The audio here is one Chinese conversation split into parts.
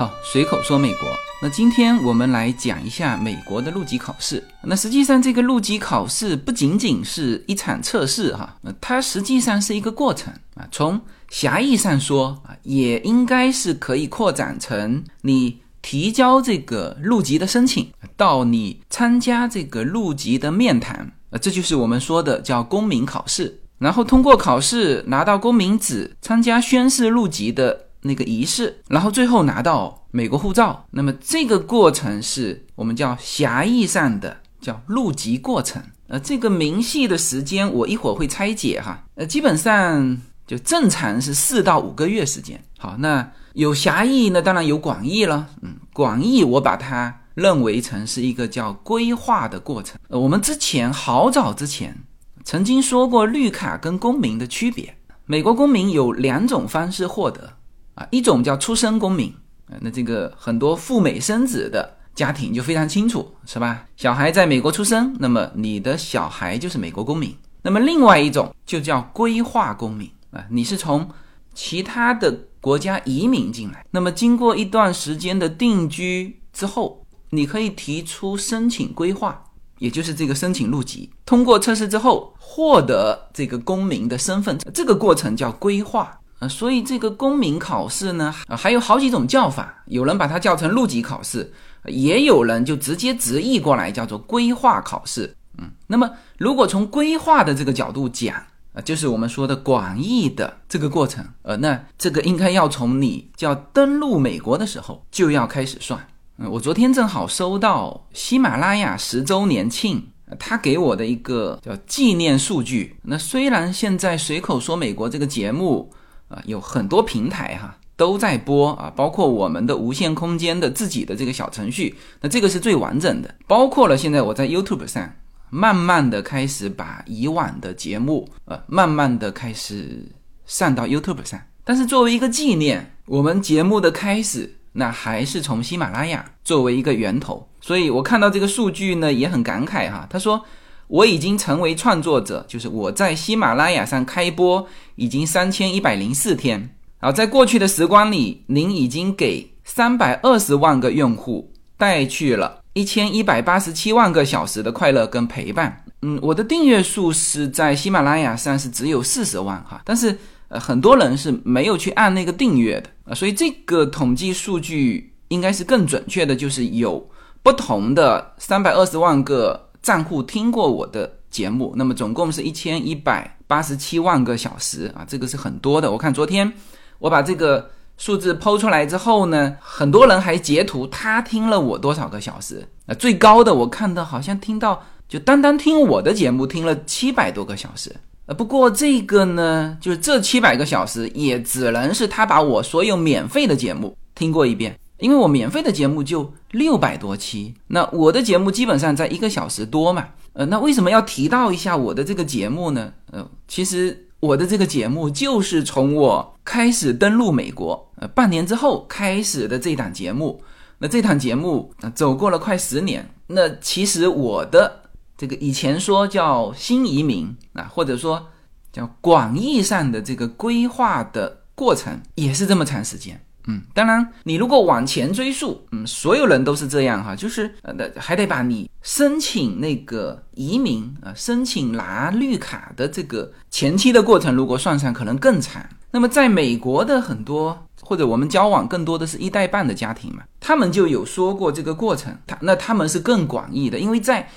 好，随口说美国。那今天我们来讲一下美国的入籍考试。那实际上，这个入籍考试不仅仅是一场测试哈，那它实际上是一个过程啊。从狭义上说啊，也应该是可以扩展成你提交这个入籍的申请，到你参加这个入籍的面谈啊，这就是我们说的叫公民考试。然后通过考试拿到公民纸，参加宣誓入籍的。那个仪式，然后最后拿到美国护照，那么这个过程是我们叫狭义上的叫入籍过程。呃，这个明细的时间我一会儿会拆解哈。呃，基本上就正常是四到五个月时间。好，那有狭义，那当然有广义了。嗯，广义我把它认为成是一个叫规划的过程。呃，我们之前好早之前曾经说过绿卡跟公民的区别。美国公民有两种方式获得。啊，一种叫出生公民，啊，那这个很多赴美生子的家庭就非常清楚，是吧？小孩在美国出生，那么你的小孩就是美国公民。那么另外一种就叫规划公民，啊，你是从其他的国家移民进来，那么经过一段时间的定居之后，你可以提出申请规划，也就是这个申请入籍，通过测试之后获得这个公民的身份，这个过程叫规划。啊，所以这个公民考试呢，啊，还有好几种叫法，有人把它叫成入籍考试，也有人就直接直译过来叫做规划考试。嗯，那么如果从规划的这个角度讲，啊，就是我们说的广义的这个过程，呃，那这个应该要从你叫登陆美国的时候就要开始算。嗯，我昨天正好收到喜马拉雅十周年庆，他给我的一个叫纪念数据。那虽然现在随口说美国这个节目。啊，有很多平台哈都在播啊，包括我们的无限空间的自己的这个小程序，那这个是最完整的，包括了现在我在 YouTube 上慢慢的开始把以往的节目呃慢慢的开始上到 YouTube 上，但是作为一个纪念，我们节目的开始那还是从喜马拉雅作为一个源头，所以我看到这个数据呢也很感慨哈，他说。我已经成为创作者，就是我在喜马拉雅上开播已经三千一百零四天。好，在过去的时光里，您已经给三百二十万个用户带去了一千一百八十七万个小时的快乐跟陪伴。嗯，我的订阅数是在喜马拉雅上是只有四十万哈，但是呃很多人是没有去按那个订阅的啊，所以这个统计数据应该是更准确的，就是有不同的三百二十万个。账户听过我的节目，那么总共是一千一百八十七万个小时啊，这个是很多的。我看昨天我把这个数字抛出来之后呢，很多人还截图他听了我多少个小时啊，最高的我看到好像听到就单单听我的节目听了七百多个小时呃，不过这个呢，就是这七百个小时也只能是他把我所有免费的节目听过一遍。因为我免费的节目就六百多期，那我的节目基本上在一个小时多嘛，呃，那为什么要提到一下我的这个节目呢？呃，其实我的这个节目就是从我开始登陆美国，呃，半年之后开始的这档节目，那这档节目啊走过了快十年，那其实我的这个以前说叫新移民啊，或者说叫广义上的这个规划的过程，也是这么长时间。嗯，当然，你如果往前追溯，嗯，所有人都是这样哈，就是呃，还得把你申请那个移民啊，申请拿绿卡的这个前期的过程，如果算上，可能更长。那么，在美国的很多或者我们交往更多的是一代半的家庭嘛，他们就有说过这个过程，他那他们是更广义的，因为在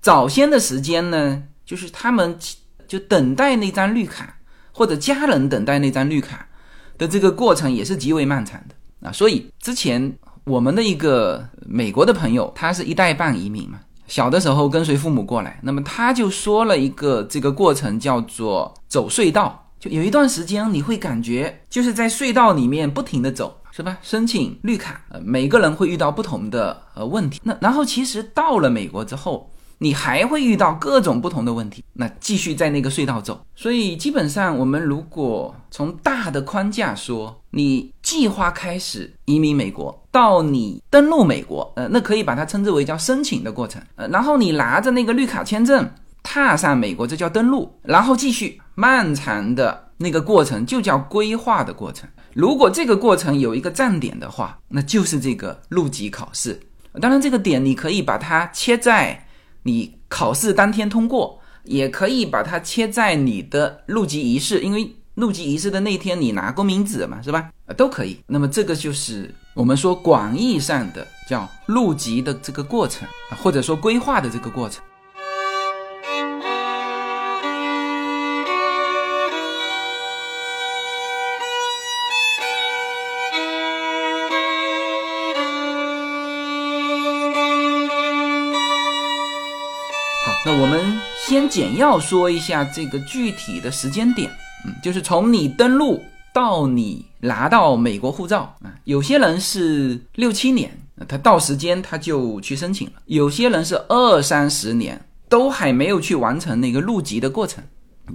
早先的时间呢，就是他们就等待那张绿卡，或者家人等待那张绿卡。的这个过程也是极为漫长的啊，所以之前我们的一个美国的朋友，他是一代半移民嘛，小的时候跟随父母过来，那么他就说了一个这个过程叫做走隧道，就有一段时间你会感觉就是在隧道里面不停的走，是吧？申请绿卡，每个人会遇到不同的呃问题，那然后其实到了美国之后。你还会遇到各种不同的问题，那继续在那个隧道走。所以基本上，我们如果从大的框架说，你计划开始移民美国，到你登陆美国，呃，那可以把它称之为叫申请的过程。呃，然后你拿着那个绿卡签证踏上美国，这叫登陆，然后继续漫长的那个过程就叫规划的过程。如果这个过程有一个站点的话，那就是这个入籍考试。当然，这个点你可以把它切在你考试当天通过，也可以把它切在你的入籍仪式，因为入籍仪式的那天你拿公民纸嘛，是吧？都可以。那么这个就是我们说广义上的叫入籍的这个过程，或者说规划的这个过程。简要说一下这个具体的时间点，嗯，就是从你登录到你拿到美国护照啊，有些人是六七年，他到时间他就去申请了；有些人是二三十年都还没有去完成那个入籍的过程，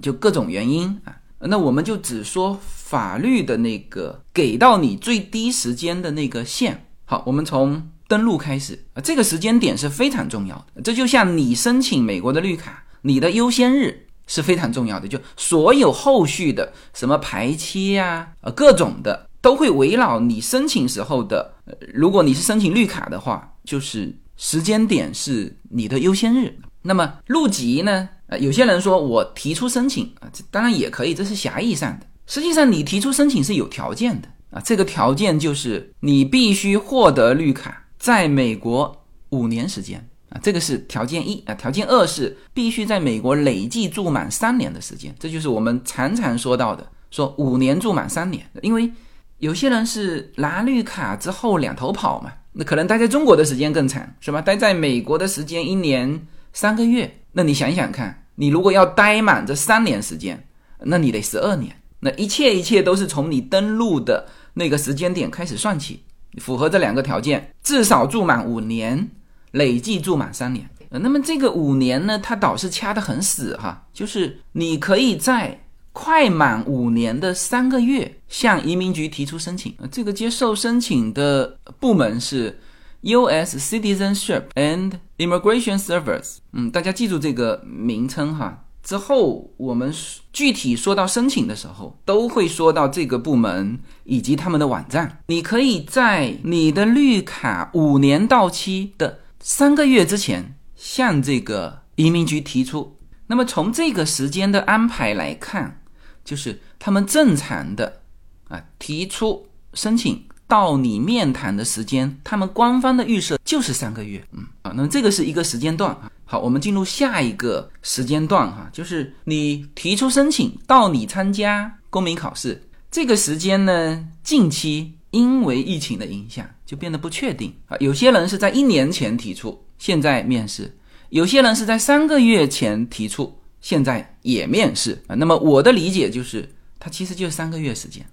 就各种原因啊。那我们就只说法律的那个给到你最低时间的那个线。好，我们从。登录开始啊，这个时间点是非常重要的。这就像你申请美国的绿卡，你的优先日是非常重要的。就所有后续的什么排期呀，呃，各种的都会围绕你申请时候的。如果你是申请绿卡的话，就是时间点是你的优先日。那么入籍呢？呃，有些人说我提出申请啊，这当然也可以，这是狭义上的。实际上你提出申请是有条件的啊，这个条件就是你必须获得绿卡。在美国五年时间这个是条件一啊。条件二是必须在美国累计住满三年的时间，这就是我们常常说到的，说五年住满三年。因为有些人是拿绿卡之后两头跑嘛，那可能待在中国的时间更长，是吧？待在美国的时间一年三个月，那你想想看，你如果要待满这三年时间，那你得十二年。那一切一切都是从你登陆的那个时间点开始算起。符合这两个条件，至少住满五年，累计住满三年。呃，那么这个五年呢，它倒是掐得很死哈，就是你可以在快满五年的三个月向移民局提出申请。呃，这个接受申请的部门是 U.S. Citizenship and Immigration Service。嗯，大家记住这个名称哈。之后，我们具体说到申请的时候，都会说到这个部门以及他们的网站。你可以在你的绿卡五年到期的三个月之前向这个移民局提出。那么从这个时间的安排来看，就是他们正常的啊提出申请。到你面谈的时间，他们官方的预设就是三个月，嗯啊，那么这个是一个时间段啊。好，我们进入下一个时间段哈，就是你提出申请到你参加公民考试这个时间呢，近期因为疫情的影响就变得不确定啊。有些人是在一年前提出，现在面试；有些人是在三个月前提出，现在也面试啊。那么我的理解就是，他其实就是三个月时间。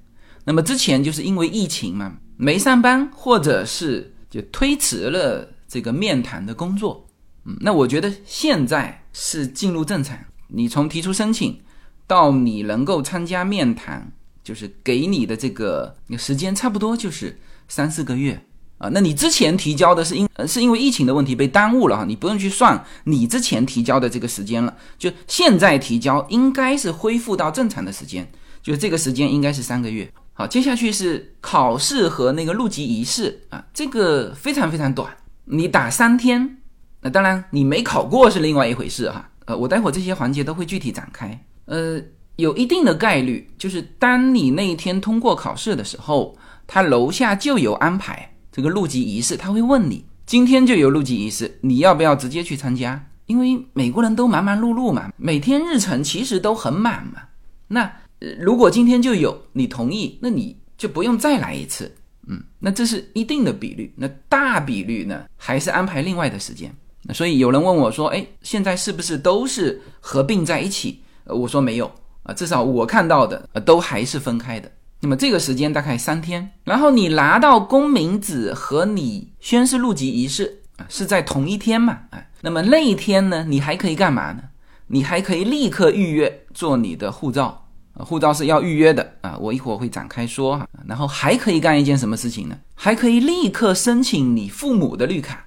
那么之前就是因为疫情嘛，没上班，或者是就推迟了这个面谈的工作。嗯，那我觉得现在是进入正常。你从提出申请到你能够参加面谈，就是给你的这个时间差不多就是三四个月啊。那你之前提交的是因是因为疫情的问题被耽误了哈，你不用去算你之前提交的这个时间了。就现在提交应该是恢复到正常的时间，就这个时间应该是三个月。好，接下去是考试和那个入籍仪式啊，这个非常非常短，你打三天。那当然，你没考过是另外一回事哈。呃，我待会这些环节都会具体展开。呃，有一定的概率，就是当你那一天通过考试的时候，他楼下就有安排这个入籍仪式，他会问你今天就有入籍仪式，你要不要直接去参加？因为美国人都忙忙碌碌嘛，每天日程其实都很满嘛。那如果今天就有你同意，那你就不用再来一次，嗯，那这是一定的比率。那大比率呢，还是安排另外的时间。所以有人问我说，哎，现在是不是都是合并在一起？呃，我说没有啊，至少我看到的，呃，都还是分开的。那么这个时间大概三天，然后你拿到公民纸和你宣誓入籍仪式啊，是在同一天嘛？哎，那么那一天呢，你还可以干嘛呢？你还可以立刻预约做你的护照。护照是要预约的啊，我一会儿会展开说哈。然后还可以干一件什么事情呢？还可以立刻申请你父母的绿卡，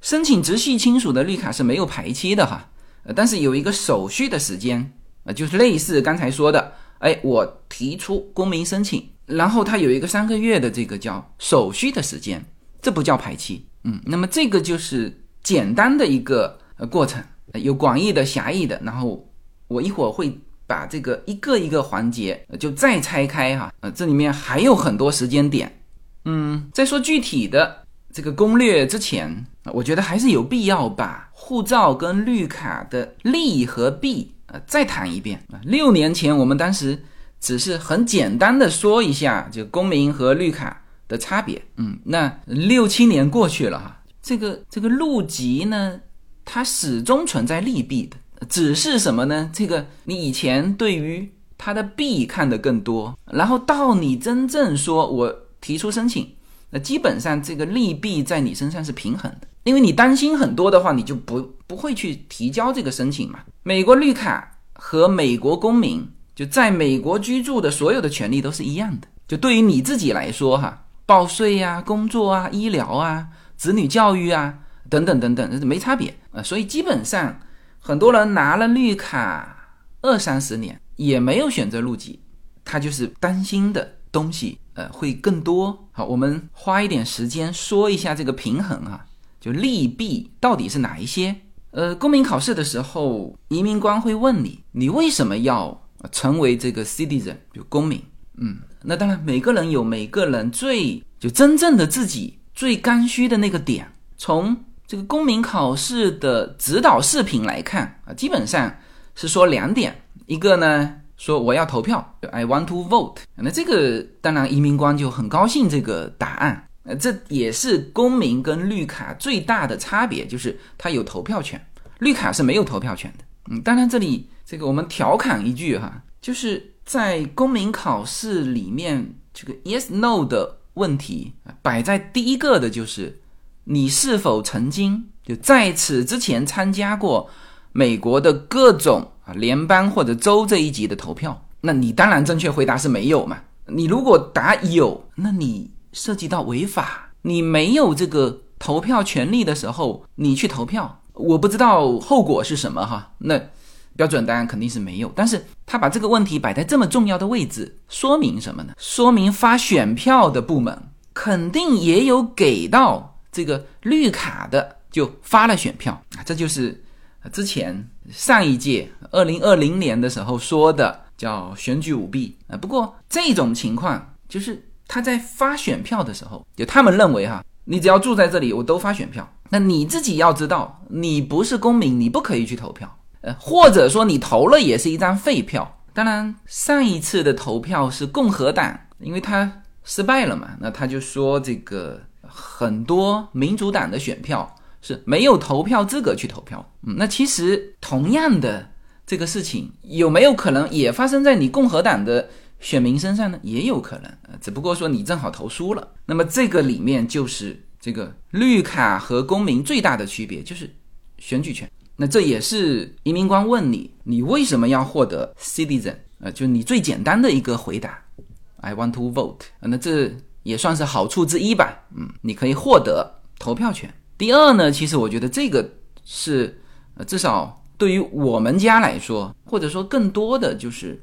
申请直系亲属的绿卡是没有排期的哈，但是有一个手续的时间啊，就是类似刚才说的，哎，我提出公民申请，然后它有一个三个月的这个叫手续的时间，这不叫排期。嗯，那么这个就是简单的一个呃过程，有广义的、狭义的。然后我一会儿会把这个一个一个环节就再拆开哈，呃，这里面还有很多时间点。嗯，在说具体的这个攻略之前，我觉得还是有必要把护照跟绿卡的利和弊呃再谈一遍啊。六年前我们当时。只是很简单的说一下，就公民和绿卡的差别。嗯，那六七年过去了哈，这个这个入籍呢，它始终存在利弊的。只是什么呢？这个你以前对于它的弊看得更多，然后到你真正说我提出申请，那基本上这个利弊在你身上是平衡的。因为你担心很多的话，你就不不会去提交这个申请嘛。美国绿卡和美国公民。就在美国居住的所有的权利都是一样的。就对于你自己来说，哈，报税呀、工作啊、医疗啊、子女教育啊等等等等，没差别啊。所以基本上，很多人拿了绿卡二三十年也没有选择入籍，他就是担心的东西，呃，会更多。好，我们花一点时间说一下这个平衡啊，就利弊到底是哪一些？呃，公民考试的时候，移民官会问你，你为什么要？成为这个 citizen 就公民，嗯，那当然每个人有每个人最就真正的自己最刚需的那个点。从这个公民考试的指导视频来看啊，基本上是说两点，一个呢说我要投票，I want to vote。那这个当然移民官就很高兴这个答案，呃，这也是公民跟绿卡最大的差别，就是他有投票权，绿卡是没有投票权的。嗯，当然这里。这个我们调侃一句哈，就是在公民考试里面，这个 yes no 的问题摆在第一个的就是你是否曾经就在此之前参加过美国的各种啊联邦或者州这一级的投票？那你当然正确回答是没有嘛。你如果答有，那你涉及到违法，你没有这个投票权利的时候，你去投票，我不知道后果是什么哈。那。标准答案肯定是没有，但是他把这个问题摆在这么重要的位置，说明什么呢？说明发选票的部门肯定也有给到这个绿卡的，就发了选票啊，这就是之前上一届二零二零年的时候说的叫选举舞弊啊。不过这种情况就是他在发选票的时候，就他们认为哈，你只要住在这里，我都发选票。那你自己要知道，你不是公民，你不可以去投票。呃，或者说你投了也是一张废票。当然，上一次的投票是共和党，因为他失败了嘛，那他就说这个很多民主党的选票是没有投票资格去投票。嗯，那其实同样的这个事情有没有可能也发生在你共和党的选民身上呢？也有可能，呃，只不过说你正好投输了。那么这个里面就是这个绿卡和公民最大的区别就是选举权。那这也是移民官问你，你为什么要获得 citizen？呃，就你最简单的一个回答，I want to vote。那这也算是好处之一吧。嗯，你可以获得投票权。第二呢，其实我觉得这个是，呃，至少对于我们家来说，或者说更多的就是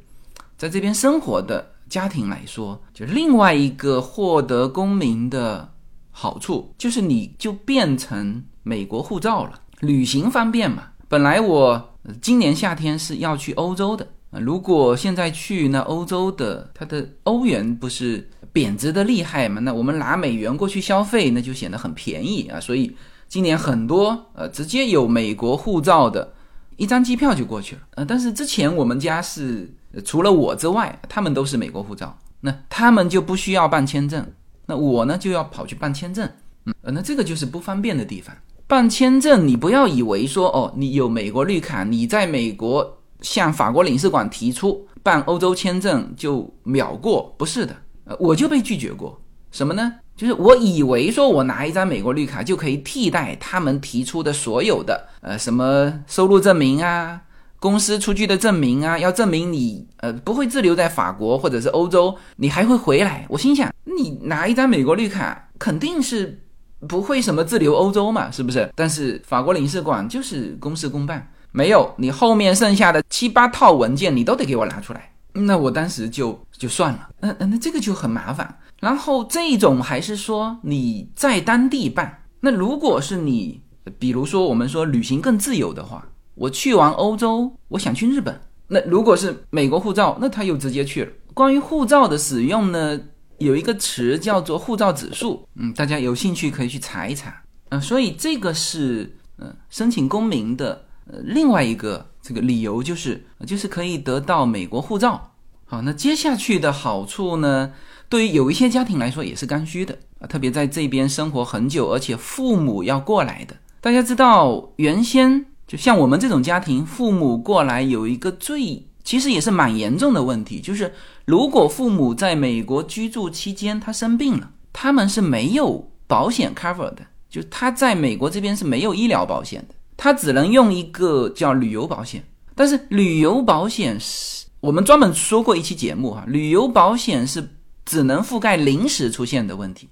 在这边生活的家庭来说，就另外一个获得公民的好处，就是你就变成美国护照了。旅行方便嘛？本来我今年夏天是要去欧洲的，如果现在去那欧洲的，它的欧元不是贬值的厉害嘛？那我们拿美元过去消费，那就显得很便宜啊。所以今年很多呃直接有美国护照的，一张机票就过去了。呃，但是之前我们家是除了我之外，他们都是美国护照，那他们就不需要办签证，那我呢就要跑去办签证，嗯，那这个就是不方便的地方。办签证，你不要以为说哦，你有美国绿卡，你在美国向法国领事馆提出办欧洲签证就秒过，不是的，呃，我就被拒绝过。什么呢？就是我以为说我拿一张美国绿卡就可以替代他们提出的所有的呃什么收入证明啊、公司出具的证明啊，要证明你呃不会滞留在法国或者是欧洲，你还会回来。我心想，你拿一张美国绿卡肯定是。不会什么滞留欧洲嘛，是不是？但是法国领事馆就是公事公办，没有你后面剩下的七八套文件，你都得给我拿出来。那我当时就就算了，那那这个就很麻烦。然后这种还是说你在当地办，那如果是你，比如说我们说旅行更自由的话，我去完欧洲，我想去日本，那如果是美国护照，那他又直接去了。关于护照的使用呢，有一个词叫做护照指数，嗯，大家有兴趣可以去查一查，嗯，所以这个是嗯申请公民的呃另外一个这个理由就是就是可以得到美国护照。好，那接下去的好处呢？对于有一些家庭来说也是刚需的啊，特别在这边生活很久，而且父母要过来的。大家知道，原先就像我们这种家庭，父母过来有一个最其实也是蛮严重的问题，就是如果父母在美国居住期间他生病了，他们是没有保险 cover 的，就他在美国这边是没有医疗保险的，他只能用一个叫旅游保险。但是旅游保险是我们专门说过一期节目哈，旅游保险是。只能覆盖临时出现的问题。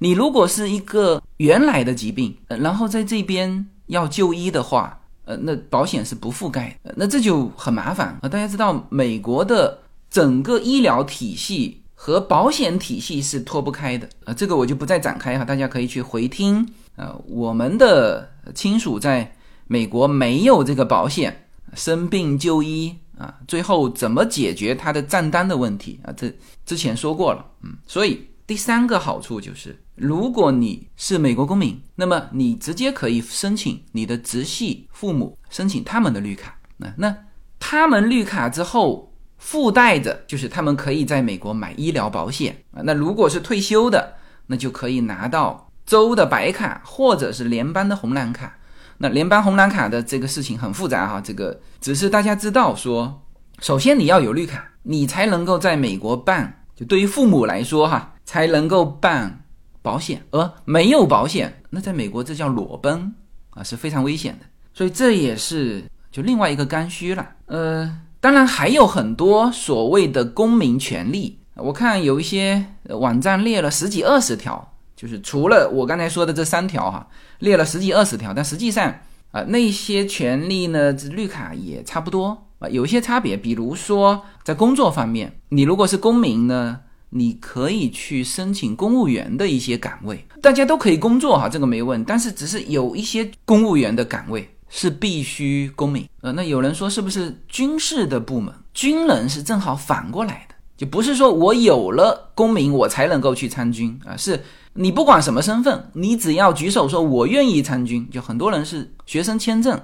你如果是一个原来的疾病，然后在这边要就医的话，呃，那保险是不覆盖的，那这就很麻烦啊。大家知道，美国的整个医疗体系和保险体系是脱不开的啊。这个我就不再展开哈，大家可以去回听。呃，我们的亲属在美国没有这个保险，生病就医。啊，最后怎么解决他的账单的问题啊？这之前说过了，嗯，所以第三个好处就是，如果你是美国公民，那么你直接可以申请你的直系父母申请他们的绿卡，那那他们绿卡之后附带着就是他们可以在美国买医疗保险啊。那如果是退休的，那就可以拿到州的白卡或者是联邦的红蓝卡。那联邦红蓝卡的这个事情很复杂哈，这个只是大家知道说，首先你要有绿卡，你才能够在美国办，就对于父母来说哈，才能够办保险，而没有保险，那在美国这叫裸奔啊，是非常危险的，所以这也是就另外一个刚需了。呃，当然还有很多所谓的公民权利，我看有一些网站列了十几二十条。就是除了我刚才说的这三条哈，列了十几二十条，但实际上啊，那些权利呢，这绿卡也差不多啊，有一些差别。比如说在工作方面，你如果是公民呢，你可以去申请公务员的一些岗位，大家都可以工作哈，这个没问。但是只是有一些公务员的岗位是必须公民。呃，那有人说是不是军事的部门，军人是正好反过来的，就不是说我有了公民我才能够去参军啊，是。你不管什么身份，你只要举手说“我愿意参军”，就很多人是学生签证，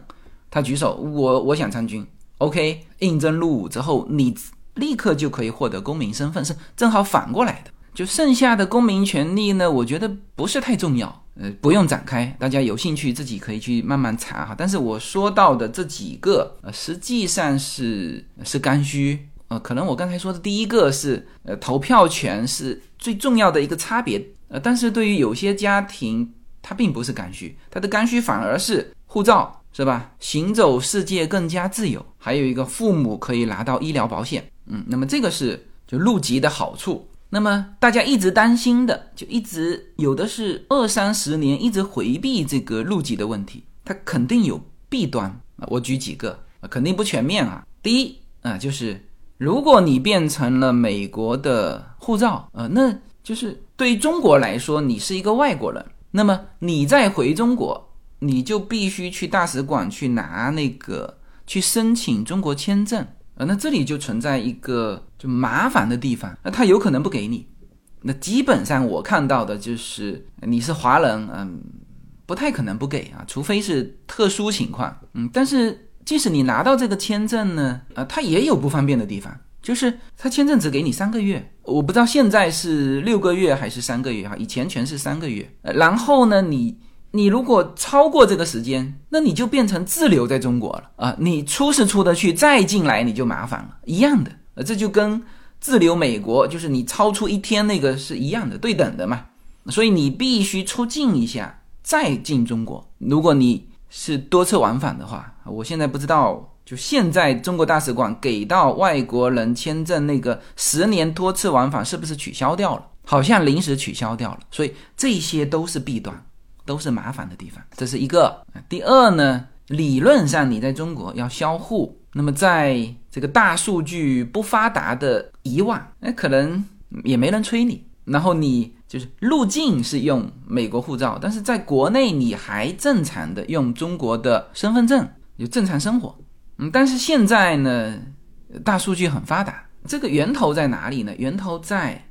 他举手，我我想参军，OK，应征入伍之后，你立刻就可以获得公民身份，是正好反过来的。就剩下的公民权利呢，我觉得不是太重要，呃，不用展开，大家有兴趣自己可以去慢慢查哈。但是我说到的这几个，呃，实际上是是刚需，呃，可能我刚才说的第一个是，呃，投票权是最重要的一个差别。呃，但是对于有些家庭，它并不是刚需，它的刚需反而是护照，是吧？行走世界更加自由，还有一个父母可以拿到医疗保险，嗯，那么这个是就入籍的好处。那么大家一直担心的，就一直有的是二三十年一直回避这个入籍的问题，它肯定有弊端啊。我举几个啊，肯定不全面啊。第一啊，就是如果你变成了美国的护照，呃，那。就是对于中国来说，你是一个外国人，那么你再回中国，你就必须去大使馆去拿那个去申请中国签证啊。那这里就存在一个就麻烦的地方，那他有可能不给你。那基本上我看到的就是你是华人，嗯，不太可能不给啊，除非是特殊情况，嗯。但是即使你拿到这个签证呢，啊，它也有不方便的地方。就是他签证只给你三个月，我不知道现在是六个月还是三个月哈，以前全是三个月。然后呢，你你如果超过这个时间，那你就变成滞留在中国了啊！你出是出得去，再进来你就麻烦了，一样的。呃，这就跟滞留美国，就是你超出一天那个是一样的，对等的嘛。所以你必须出境一下再进中国。如果你是多次往返的话，我现在不知道。就现在，中国大使馆给到外国人签证那个十年多次往返，是不是取消掉了？好像临时取消掉了。所以这些都是弊端，都是麻烦的地方。这是一个。第二呢，理论上你在中国要销户，那么在这个大数据不发达的以往，哎，可能也没人催你。然后你就是入境是用美国护照，但是在国内你还正常的用中国的身份证，有正常生活。嗯，但是现在呢，大数据很发达，这个源头在哪里呢？源头在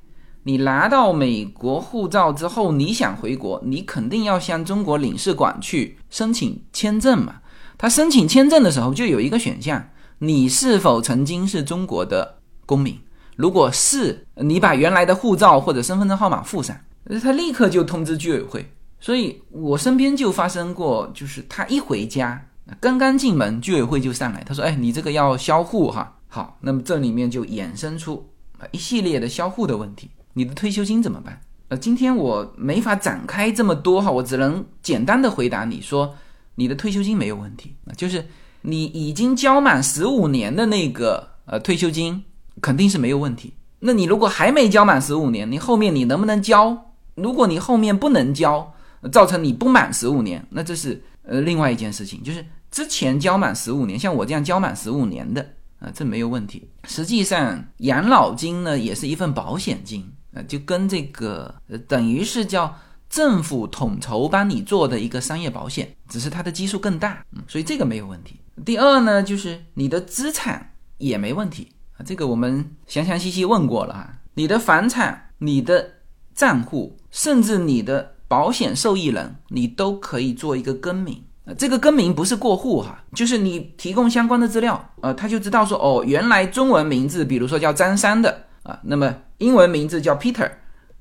你拿到美国护照之后，你想回国，你肯定要向中国领事馆去申请签证嘛。他申请签证的时候就有一个选项，你是否曾经是中国的公民？如果是，你把原来的护照或者身份证号码附上，他立刻就通知居委会。所以我身边就发生过，就是他一回家，刚刚进门，居委会就上来，他说：“哎，你这个要销户哈。”好，那么这里面就衍生出一系列的销户的问题。你的退休金怎么办？呃，今天我没法展开这么多哈，我只能简单的回答你说。你的退休金没有问题，就是你已经交满十五年的那个呃退休金肯定是没有问题。那你如果还没交满十五年，你后面你能不能交？如果你后面不能交，造成你不满十五年，那这是呃另外一件事情。就是之前交满十五年，像我这样交满十五年的啊，这没有问题。实际上养老金呢也是一份保险金就跟这个呃等于是叫。政府统筹帮你做的一个商业保险，只是它的基数更大，嗯，所以这个没有问题。第二呢，就是你的资产也没问题啊，这个我们详详细细问过了啊，你的房产、你的账户，甚至你的保险受益人，你都可以做一个更名啊。这个更名不是过户哈，就是你提供相关的资料，呃，他就知道说，哦，原来中文名字，比如说叫张三的啊，那么英文名字叫 Peter。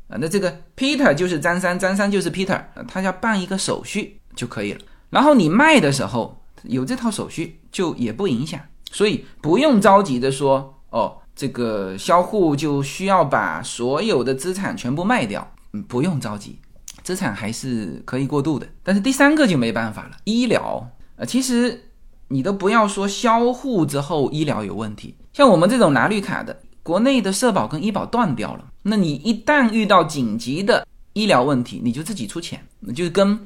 啊，那这个 Peter 就是张三，张三就是 Peter，他要办一个手续就可以了。然后你卖的时候有这套手续，就也不影响，所以不用着急的说，哦，这个销户就需要把所有的资产全部卖掉，嗯，不用着急，资产还是可以过渡的。但是第三个就没办法了，医疗，呃，其实你都不要说销户之后医疗有问题，像我们这种拿绿卡的。国内的社保跟医保断掉了，那你一旦遇到紧急的医疗问题，你就自己出钱，那就跟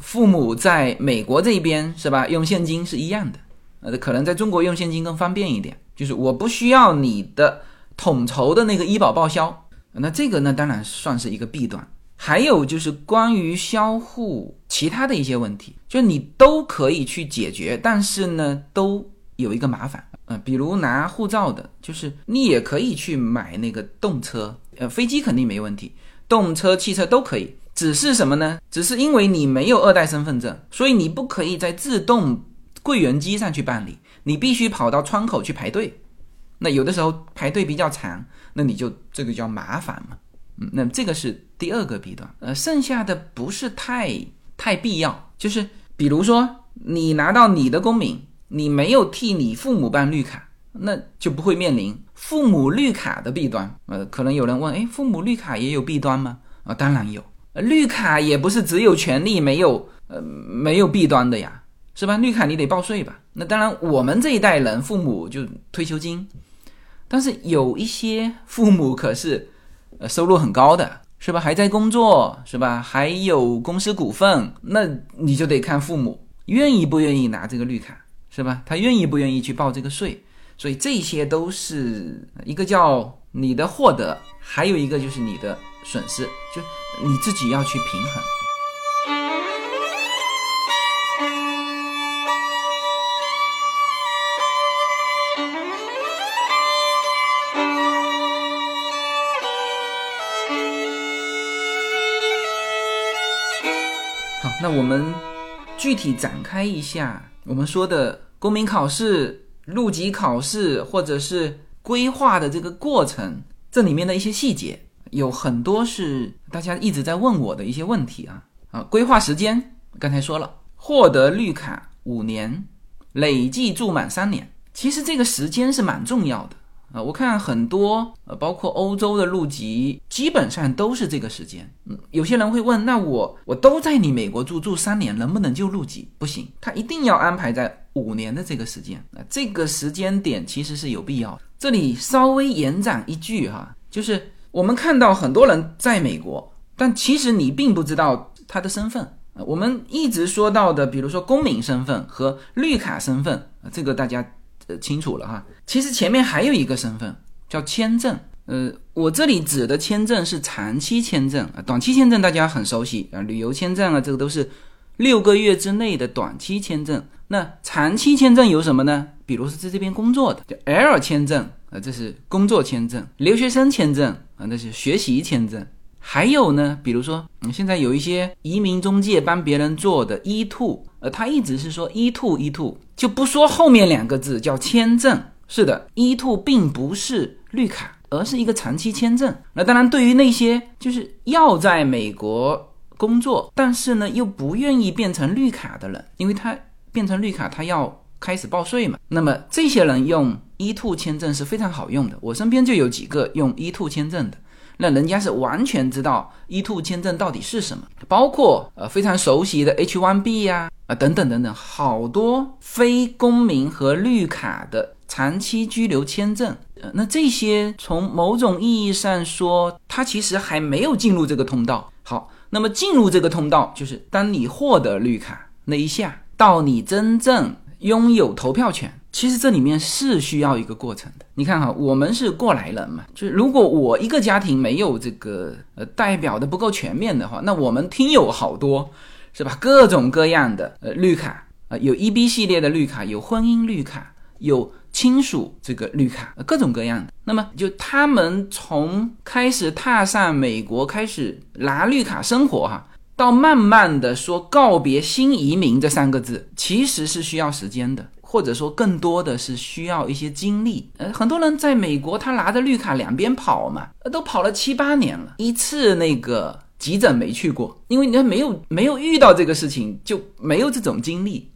父母在美国这边是吧，用现金是一样的。呃，可能在中国用现金更方便一点，就是我不需要你的统筹的那个医保报销。那这个呢，当然算是一个弊端。还有就是关于销户其他的一些问题，就你都可以去解决，但是呢，都有一个麻烦。呃，比如拿护照的，就是你也可以去买那个动车，呃，飞机肯定没问题，动车、汽车都可以。只是什么呢？只是因为你没有二代身份证，所以你不可以在自动柜员机上去办理，你必须跑到窗口去排队。那有的时候排队比较长，那你就这个叫麻烦嘛。嗯，那这个是第二个弊端。呃，剩下的不是太太必要，就是比如说你拿到你的公民。你没有替你父母办绿卡，那就不会面临父母绿卡的弊端。呃，可能有人问，哎，父母绿卡也有弊端吗？啊，当然有。绿卡也不是只有权利没有，呃，没有弊端的呀，是吧？绿卡你得报税吧？那当然，我们这一代人父母就退休金，但是有一些父母可是，呃，收入很高的，是吧？还在工作，是吧？还有公司股份，那你就得看父母愿意不愿意拿这个绿卡。是吧？他愿意不愿意去报这个税？所以这些都是一个叫你的获得，还有一个就是你的损失，就你自己要去平衡。好，那我们具体展开一下我们说的。公民考试、入籍考试，或者是规划的这个过程，这里面的一些细节，有很多是大家一直在问我的一些问题啊啊！规划时间，刚才说了，获得绿卡五年，累计住满三年，其实这个时间是蛮重要的。啊，我看很多呃，包括欧洲的入籍，基本上都是这个时间。嗯，有些人会问，那我我都在你美国住住三年，能不能就入籍？不行，他一定要安排在五年的这个时间。啊，这个时间点其实是有必要的。这里稍微延展一句哈，就是我们看到很多人在美国，但其实你并不知道他的身份。我们一直说到的，比如说公民身份和绿卡身份，这个大家呃清楚了哈。其实前面还有一个身份叫签证，呃，我这里指的签证是长期签证啊，短期签证大家很熟悉啊，旅游签证啊，这个都是六个月之内的短期签证。那长期签证有什么呢？比如是在这边工作的，叫 L 签证啊，这是工作签证；留学生签证啊，那是学习签证。还有呢，比如说，嗯，现在有一些移民中介帮别人做的 E two，呃，他一直是说 E two E two，就不说后面两个字叫签证。是的，E two 并不是绿卡，而是一个长期签证。那当然，对于那些就是要在美国工作，但是呢又不愿意变成绿卡的人，因为他变成绿卡，他要开始报税嘛。那么这些人用 E two 签证是非常好用的，我身边就有几个用 E two 签证的。那人家是完全知道 E2 签证到底是什么，包括呃非常熟悉的 H1B 呀啊等等等等，好多非公民和绿卡的长期居留签证。呃，那这些从某种意义上说，它其实还没有进入这个通道。好，那么进入这个通道，就是当你获得绿卡那一下，到你真正拥有投票权。其实这里面是需要一个过程的。你看哈，我们是过来人嘛，就是如果我一个家庭没有这个呃代表的不够全面的话，那我们听友好多是吧？各种各样的呃绿卡啊，有 EB 系列的绿卡，有婚姻绿卡，有亲属这个绿卡，各种各样的。那么就他们从开始踏上美国开始拿绿卡生活哈，到慢慢的说告别新移民这三个字，其实是需要时间的。或者说，更多的是需要一些经历。呃，很多人在美国，他拿着绿卡两边跑嘛，都跑了七八年了，一次那个急诊没去过，因为你没有没有遇到这个事情，就没有这种经历。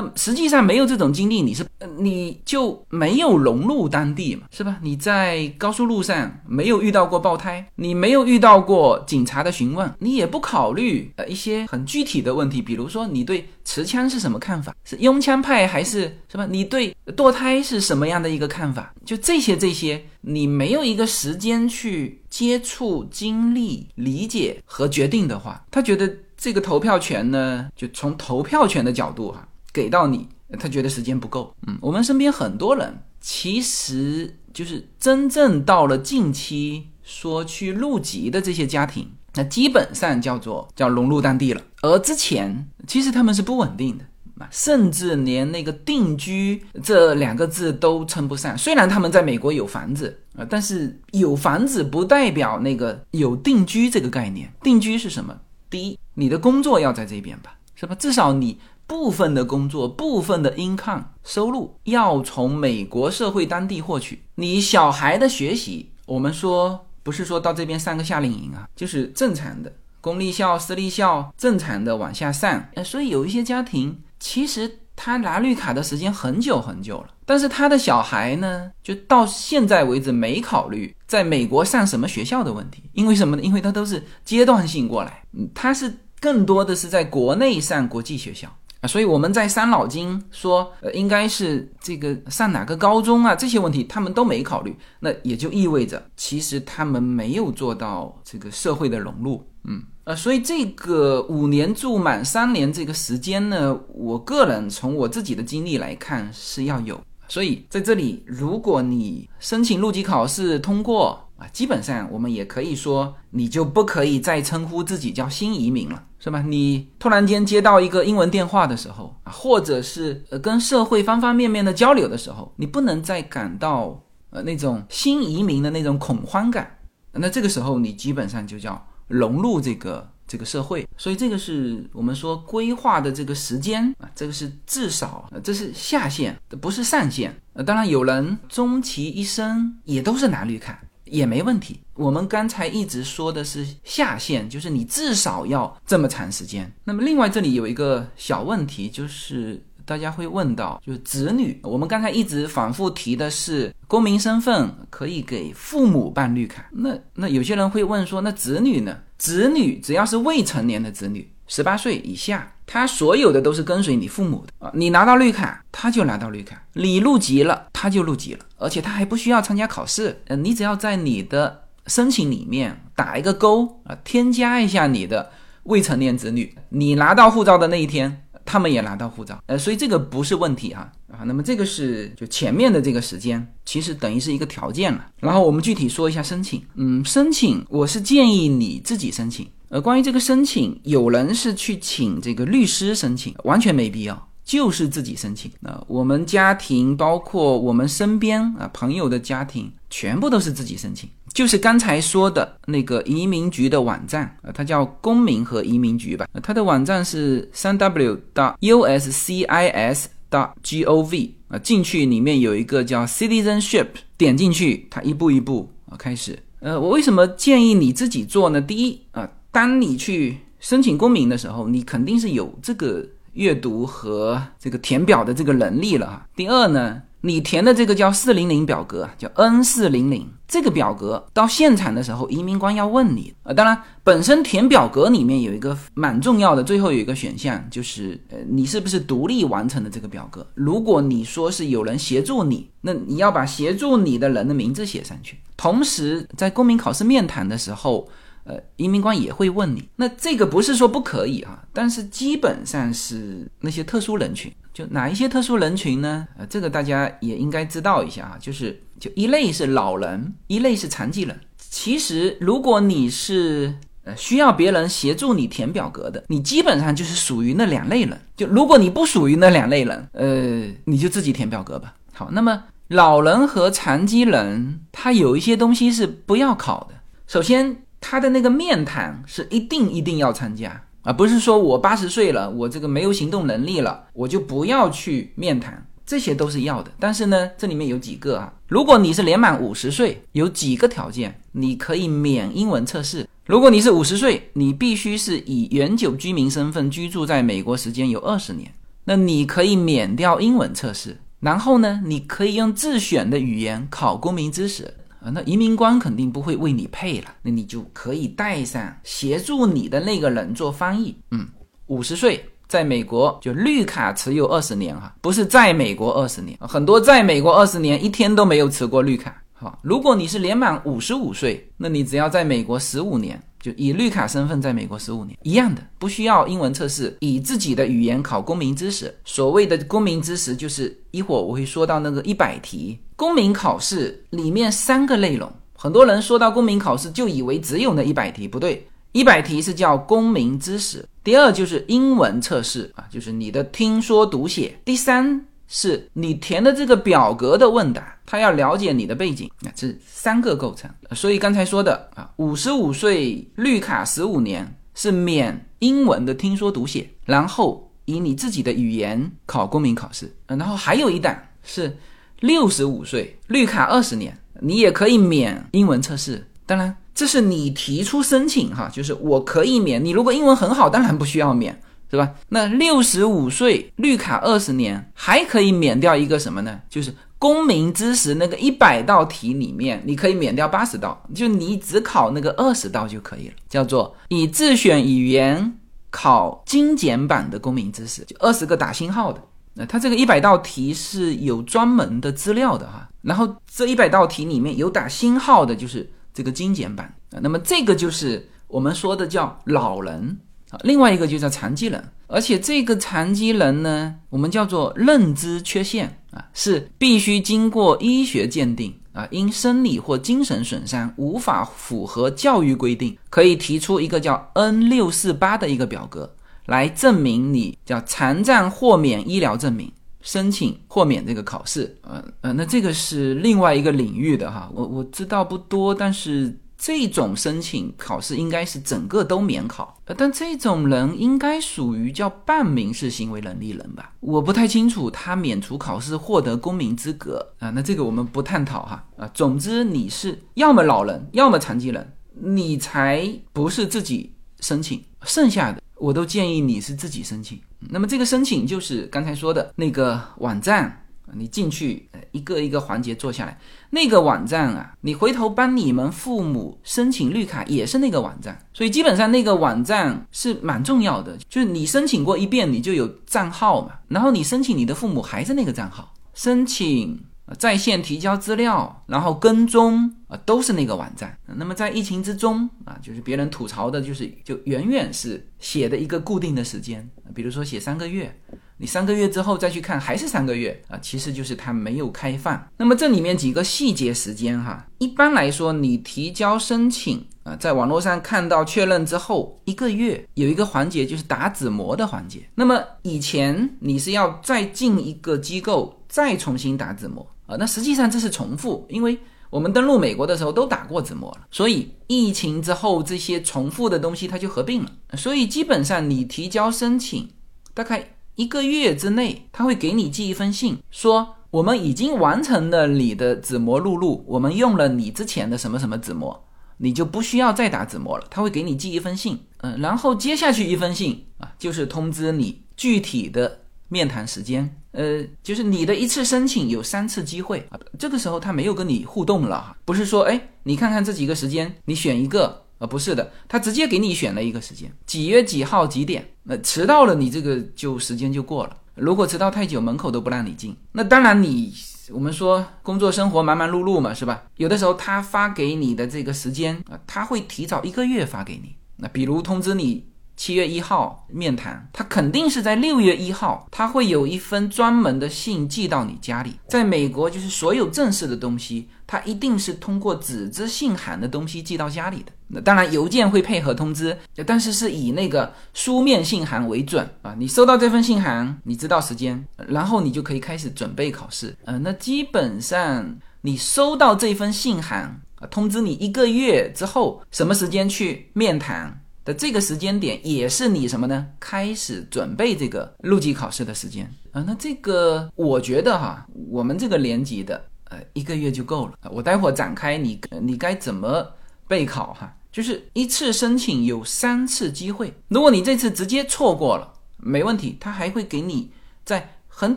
那实际上没有这种经历，你是你就没有融入当地嘛，是吧？你在高速路上没有遇到过爆胎，你没有遇到过警察的询问，你也不考虑呃一些很具体的问题，比如说你对持枪是什么看法，是拥枪派还是什么？你对堕胎是什么样的一个看法？就这些这些，你没有一个时间去接触、经历、理解和决定的话，他觉得这个投票权呢，就从投票权的角度哈。给到你，他觉得时间不够。嗯，我们身边很多人其实就是真正到了近期说去入籍的这些家庭，那基本上叫做叫融入当地了。而之前其实他们是不稳定的，甚至连那个定居这两个字都称不上。虽然他们在美国有房子啊，但是有房子不代表那个有定居这个概念。定居是什么？第一，你的工作要在这边吧，是吧？至少你。部分的工作，部分的 income 收入要从美国社会当地获取。你小孩的学习，我们说不是说到这边上个夏令营啊，就是正常的公立校、私立校正常的往下上。呃，所以有一些家庭其实他拿绿卡的时间很久很久了，但是他的小孩呢，就到现在为止没考虑在美国上什么学校的问题。因为什么呢？因为他都是阶段性过来，嗯，他是更多的是在国内上国际学校。啊，所以我们在伤脑筋说，呃，应该是这个上哪个高中啊？这些问题他们都没考虑，那也就意味着其实他们没有做到这个社会的融入，嗯，呃，所以这个五年住满三年这个时间呢，我个人从我自己的经历来看是要有。所以在这里，如果你申请入籍考试通过啊，基本上我们也可以说，你就不可以再称呼自己叫新移民了。是吧？你突然间接到一个英文电话的时候啊，或者是呃跟社会方方面面的交流的时候，你不能再感到呃那种新移民的那种恐慌感。那这个时候你基本上就叫融入这个这个社会。所以这个是我们说规划的这个时间啊，这个是至少这是下限，不是上限。当然有人终其一生也都是拿绿卡。也没问题。我们刚才一直说的是下限，就是你至少要这么长时间。那么另外这里有一个小问题，就是大家会问到，就是子女。我们刚才一直反复提的是公民身份可以给父母办绿卡。那那有些人会问说，那子女呢？子女只要是未成年的子女。十八岁以下，他所有的都是跟随你父母的啊。你拿到绿卡，他就拿到绿卡；你入籍了，他就入籍了，而且他还不需要参加考试。嗯，你只要在你的申请里面打一个勾啊，添加一下你的未成年子女。你拿到护照的那一天，他们也拿到护照。呃，所以这个不是问题哈。啊。那么这个是就前面的这个时间，其实等于是一个条件了。然后我们具体说一下申请，嗯，申请我是建议你自己申请。呃，关于这个申请，有人是去请这个律师申请，完全没必要，就是自己申请。那我们家庭，包括我们身边啊朋友的家庭，全部都是自己申请。就是刚才说的那个移民局的网站啊，它叫公民和移民局吧，它的网站是三 w 到 uscis 到 gov 啊，进去里面有一个叫 citizenship，点进去，它一步一步啊开始。呃，我为什么建议你自己做呢？第一啊。当你去申请公民的时候，你肯定是有这个阅读和这个填表的这个能力了哈。第二呢，你填的这个叫四零零表格，叫 N 四零零这个表格，到现场的时候，移民官要问你啊。当然，本身填表格里面有一个蛮重要的，最后有一个选项就是呃，你是不是独立完成的这个表格？如果你说是有人协助你，那你要把协助你的人的名字写上去。同时，在公民考试面谈的时候。呃，移民官也会问你，那这个不是说不可以啊，但是基本上是那些特殊人群，就哪一些特殊人群呢？呃，这个大家也应该知道一下啊，就是就一类是老人，一类是残疾人。其实如果你是呃需要别人协助你填表格的，你基本上就是属于那两类人。就如果你不属于那两类人，呃，你就自己填表格吧。好，那么老人和残疾人他有一些东西是不要考的，首先。他的那个面谈是一定一定要参加，而不是说我八十岁了，我这个没有行动能力了，我就不要去面谈，这些都是要的。但是呢，这里面有几个啊，如果你是年满五十岁，有几个条件，你可以免英文测试。如果你是五十岁，你必须是以永久居民身份居住在美国时间有二十年，那你可以免掉英文测试。然后呢，你可以用自选的语言考公民知识。那移民官肯定不会为你配了，那你就可以带上协助你的那个人做翻译。嗯，五十岁在美国就绿卡持有二十年哈，不是在美国二十年，很多在美国二十年一天都没有持过绿卡。好，如果你是年满五十五岁，那你只要在美国十五年。就以绿卡身份在美国十五年一样的，不需要英文测试，以自己的语言考公民知识。所谓的公民知识，就是一会儿我会说到那个一百题公民考试里面三个内容。很多人说到公民考试就以为只有那一百题，不对，一百题是叫公民知识。第二就是英文测试啊，就是你的听说读写。第三。是你填的这个表格的问答，他要了解你的背景，那这三个构成。所以刚才说的啊，五十五岁绿卡十五年是免英文的听说读写，然后以你自己的语言考公民考试。然后还有一档是六十五岁绿卡二十年，你也可以免英文测试。当然这是你提出申请哈，就是我可以免。你如果英文很好，当然不需要免。是吧？那六十五岁绿卡二十年还可以免掉一个什么呢？就是公民知识那个一百道题里面，你可以免掉八十道，就你只考那个二十道就可以了。叫做以自选语言考精简版的公民知识，就二十个打星号的。那它这个一百道题是有专门的资料的哈。然后这一百道题里面有打星号的，就是这个精简版啊。那么这个就是我们说的叫老人。啊，另外一个就叫残疾人，而且这个残疾人呢，我们叫做认知缺陷啊，是必须经过医学鉴定啊，因生理或精神损伤无法符合教育规定，可以提出一个叫 N 六四八的一个表格来证明你叫残障豁免医疗证明，申请豁免这个考试。呃呃，那这个是另外一个领域的哈，我我知道不多，但是。这种申请考试应该是整个都免考，呃，但这种人应该属于叫半民事行为能力人吧？我不太清楚他免除考试获得公民资格啊，那这个我们不探讨哈啊。总之你是要么老人，要么残疾人，你才不是自己申请，剩下的我都建议你是自己申请。那么这个申请就是刚才说的那个网站。你进去，一个一个环节做下来，那个网站啊，你回头帮你们父母申请绿卡也是那个网站，所以基本上那个网站是蛮重要的，就是你申请过一遍，你就有账号嘛，然后你申请你的父母还是那个账号，申请在线提交资料，然后跟踪啊，都是那个网站。那么在疫情之中啊，就是别人吐槽的，就是就远远是写的一个固定的时间，比如说写三个月。你三个月之后再去看还是三个月啊，其实就是它没有开放。那么这里面几个细节时间哈，一般来说你提交申请啊，在网络上看到确认之后一个月有一个环节就是打纸模的环节。那么以前你是要再进一个机构再重新打纸模啊，那实际上这是重复，因为我们登陆美国的时候都打过纸模了，所以疫情之后这些重复的东西它就合并了，所以基本上你提交申请大概。一个月之内，他会给你寄一封信，说我们已经完成了你的纸模录入，我们用了你之前的什么什么纸模，你就不需要再打纸模了。他会给你寄一封信，嗯，然后接下去一封信啊，就是通知你具体的面谈时间，呃，就是你的一次申请有三次机会啊，这个时候他没有跟你互动了，不是说哎，你看看这几个时间，你选一个。啊，不是的，他直接给你选了一个时间，几月几号几点？那迟到了，你这个就时间就过了。如果迟到太久，门口都不让你进。那当然，你我们说工作生活忙忙碌碌嘛，是吧？有的时候他发给你的这个时间啊，他会提早一个月发给你。那比如通知你。七月一号面谈，他肯定是在六月一号，他会有一封专门的信寄到你家里。在美国，就是所有正式的东西，它一定是通过纸质信函的东西寄到家里的。那当然，邮件会配合通知，但是是以那个书面信函为准啊。你收到这份信函，你知道时间，然后你就可以开始准备考试。呃，那基本上你收到这份信函，通知你一个月之后什么时间去面谈。的这个时间点也是你什么呢？开始准备这个陆基考试的时间啊？那这个我觉得哈，我们这个年级的呃一个月就够了。我待会儿展开你你该怎么备考哈？就是一次申请有三次机会，如果你这次直接错过了，没问题，他还会给你在很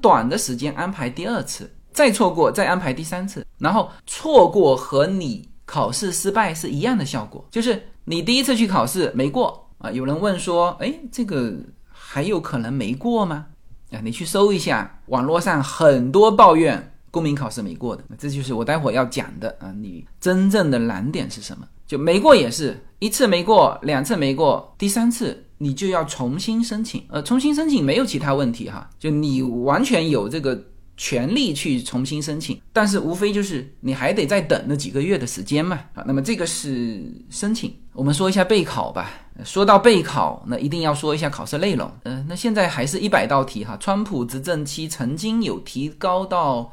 短的时间安排第二次，再错过再安排第三次，然后错过和你考试失败是一样的效果，就是。你第一次去考试没过啊？有人问说，哎，这个还有可能没过吗？啊，你去搜一下，网络上很多抱怨公民考试没过的，这就是我待会儿要讲的啊。你真正的难点是什么？就没过也是一次没过，两次没过，第三次你就要重新申请。呃，重新申请没有其他问题哈，就你完全有这个。全力去重新申请，但是无非就是你还得再等那几个月的时间嘛。啊，那么这个是申请。我们说一下备考吧。说到备考，那一定要说一下考试内容。嗯，那现在还是一百道题哈。川普执政期曾经有提高到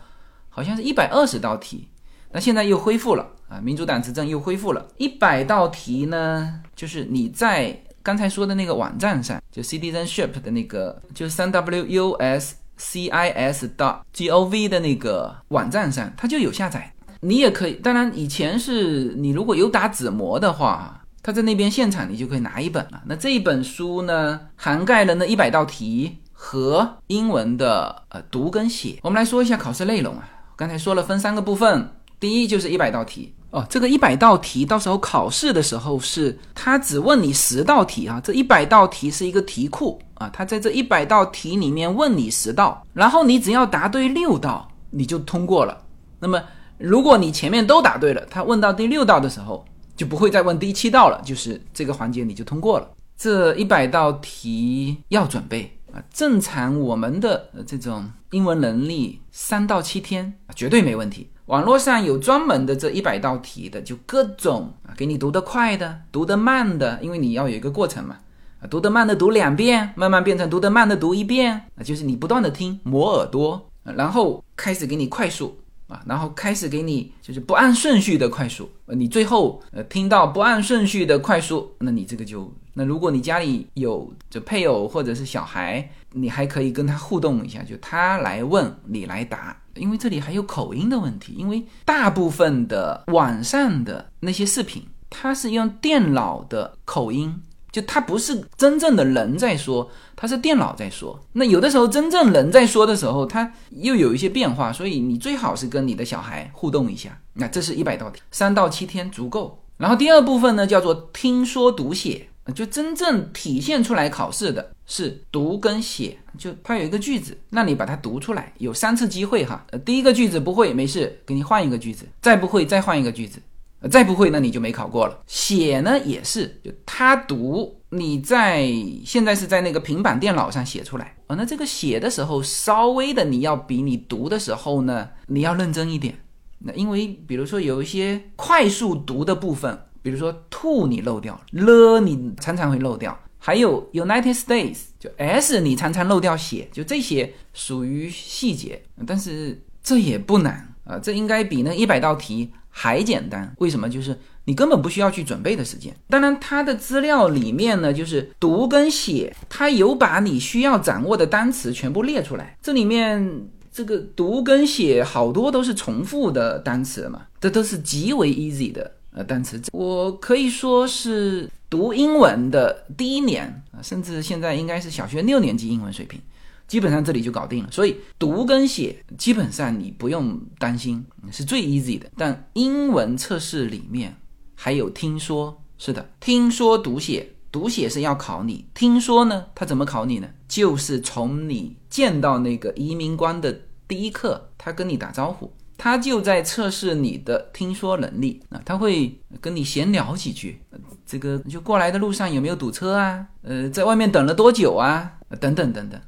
好像是一百二十道题，那现在又恢复了啊。民主党执政又恢复了一百道题呢，就是你在刚才说的那个网站上，就 Citizenship 的那个，就是三 W U S。C i s dot g o v 的那个网站上，它就有下载。你也可以，当然以前是你如果有打纸模的话，它在那边现场你就可以拿一本了。那这一本书呢，涵盖了那一百道题和英文的呃读跟写。我们来说一下考试内容啊。刚才说了分三个部分，第一就是一百道题。哦，这个一百道题，到时候考试的时候是他只问你十道题啊，这一百道题是一个题库啊，他在这一百道题里面问你十道，然后你只要答对六道，你就通过了。那么如果你前面都答对了，他问到第六道的时候就不会再问第七道了，就是这个环节你就通过了。这一百道题要准备啊，正常我们的这种英文能力三到七天绝对没问题。网络上有专门的这一百道题的，就各种啊，给你读得快的，读得慢的，因为你要有一个过程嘛，啊，读得慢的读两遍，慢慢变成读得慢的读一遍，啊，就是你不断的听，磨耳朵，然后开始给你快速啊，然后开始给你就是不按顺序的快速，你最后呃听到不按顺序的快速，那你这个就，那如果你家里有就配偶或者是小孩，你还可以跟他互动一下，就他来问你来答。因为这里还有口音的问题，因为大部分的网上的那些视频，它是用电脑的口音，就它不是真正的人在说，它是电脑在说。那有的时候真正人在说的时候，它又有一些变化，所以你最好是跟你的小孩互动一下。那这是一百道题，三到七天足够。然后第二部分呢，叫做听说读写。就真正体现出来考试的是读跟写，就它有一个句子，那你把它读出来，有三次机会哈。第一个句子不会没事，给你换一个句子，再不会再换一个句子，再不会那你就没考过了。写呢也是，就他读你在现在是在那个平板电脑上写出来啊，那这个写的时候稍微的你要比你读的时候呢，你要认真一点。那因为比如说有一些快速读的部分，比如说 to 你漏掉了，你常常会漏掉，还有 United States 就 s 你常常漏掉写，就这些属于细节，但是这也不难啊，这应该比那一百道题还简单。为什么？就是你根本不需要去准备的时间。当然，它的资料里面呢，就是读跟写，它有把你需要掌握的单词全部列出来，这里面。这个读跟写好多都是重复的单词嘛，这都是极为 easy 的呃单词。我可以说是读英文的第一年啊，甚至现在应该是小学六年级英文水平，基本上这里就搞定了。所以读跟写基本上你不用担心，是最 easy 的。但英文测试里面还有听说，是的，听说读写。读写是要考你，听说呢？他怎么考你呢？就是从你见到那个移民官的第一刻，他跟你打招呼，他就在测试你的听说能力啊。他会跟你闲聊几句，这个就过来的路上有没有堵车啊？呃，在外面等了多久啊？等等等等。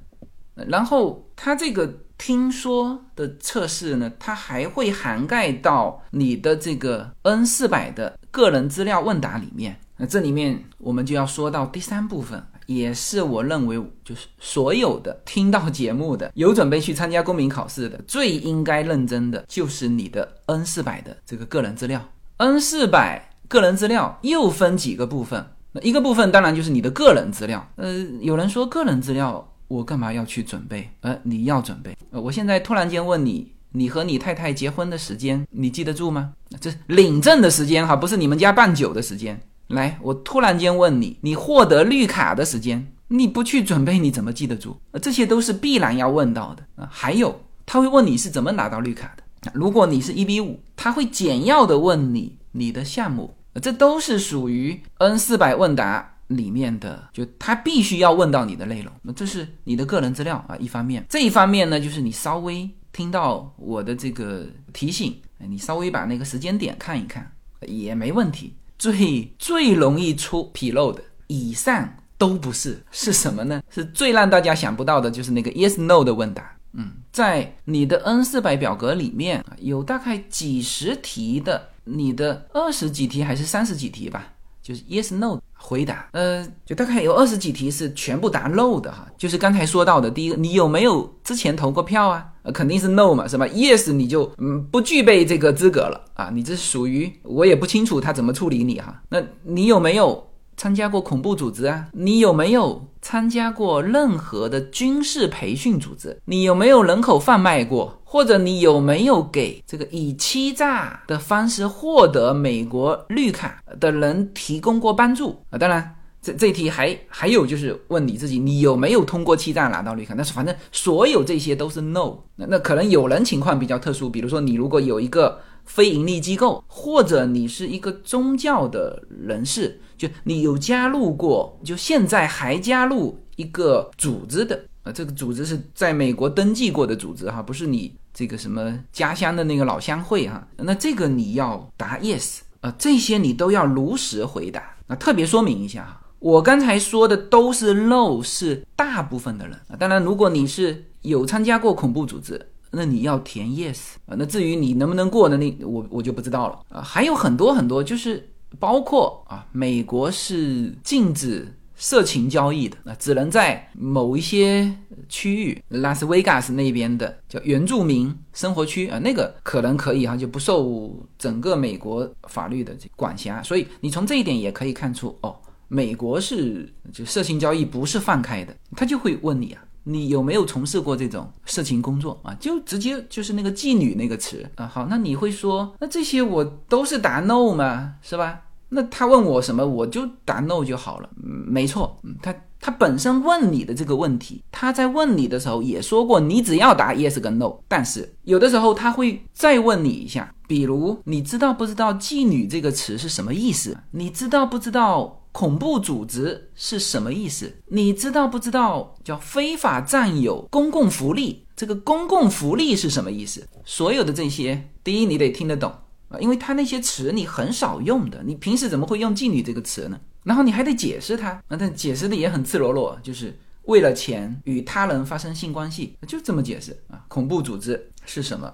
然后他这个听说的测试呢，它还会涵盖到你的这个 N 四百的个人资料问答里面。那这里面我们就要说到第三部分，也是我认为就是所有的听到节目的、有准备去参加公民考试的最应该认真的，就是你的 N 四百的这个个人资料。N 四百个人资料又分几个部分，那一个部分当然就是你的个人资料。呃，有人说个人资料我干嘛要去准备？呃，你要准备。呃，我现在突然间问你，你和你太太结婚的时间，你记得住吗？这领证的时间哈，不是你们家办酒的时间。来，我突然间问你，你获得绿卡的时间，你不去准备，你怎么记得住？这些都是必然要问到的啊。还有，他会问你是怎么拿到绿卡的。如果你是一比五，他会简要的问你你的项目，这都是属于 N 四百问答里面的，就他必须要问到你的内容。那这是你的个人资料啊。一方面，这一方面呢，就是你稍微听到我的这个提醒，你稍微把那个时间点看一看，也没问题。最最容易出纰漏的，以上都不是，是什么呢？是最让大家想不到的，就是那个 yes no 的问答。嗯，在你的 N 四百表格里面有大概几十题的，你的二十几题还是三十几题吧，就是 yes no 回答。呃，就大概有二十几题是全部答 no 的哈，就是刚才说到的第一个，你有没有之前投过票啊？呃，肯定是 no 嘛，是吧？yes 你就嗯不具备这个资格了啊，你这属于我也不清楚他怎么处理你哈。那你有没有参加过恐怖组织啊？你有没有参加过任何的军事培训组织？你有没有人口贩卖过？或者你有没有给这个以欺诈的方式获得美国绿卡的人提供过帮助啊？当然。这这题还还有就是问你自己，你有没有通过欺诈拿到绿卡？但是反正所有这些都是 no。那那可能有人情况比较特殊，比如说你如果有一个非盈利机构，或者你是一个宗教的人士，就你有加入过，就现在还加入一个组织的啊，这个组织是在美国登记过的组织哈，不是你这个什么家乡的那个老乡会哈。那这个你要答 yes 啊，这些你都要如实回答。那特别说明一下哈。我刚才说的都是 no，是大部分的人啊。当然，如果你是有参加过恐怖组织，那你要填 yes 啊。那至于你能不能过的，那我我就不知道了啊。还有很多很多，就是包括啊，美国是禁止色情交易的啊，只能在某一些区域，拉斯维加斯那边的叫原住民生活区啊，那个可能可以哈，就不受整个美国法律的管辖。所以你从这一点也可以看出哦。美国是就色情交易不是放开的，他就会问你啊，你有没有从事过这种色情工作啊？就直接就是那个妓女那个词啊。好，那你会说，那这些我都是答 no 吗？是吧？那他问我什么，我就答 no 就好了。没错，他他本身问你的这个问题，他在问你的时候也说过，你只要答 yes 跟 no。但是有的时候他会再问你一下，比如你知道不知道妓女这个词是什么意思？你知道不知道？恐怖组织是什么意思？你知道不知道？叫非法占有公共福利，这个公共福利是什么意思？所有的这些，第一你得听得懂啊，因为他那些词你很少用的，你平时怎么会用妓女这个词呢？然后你还得解释他，那但解释的也很赤裸裸，就是为了钱与他人发生性关系，就这么解释啊。恐怖组织是什么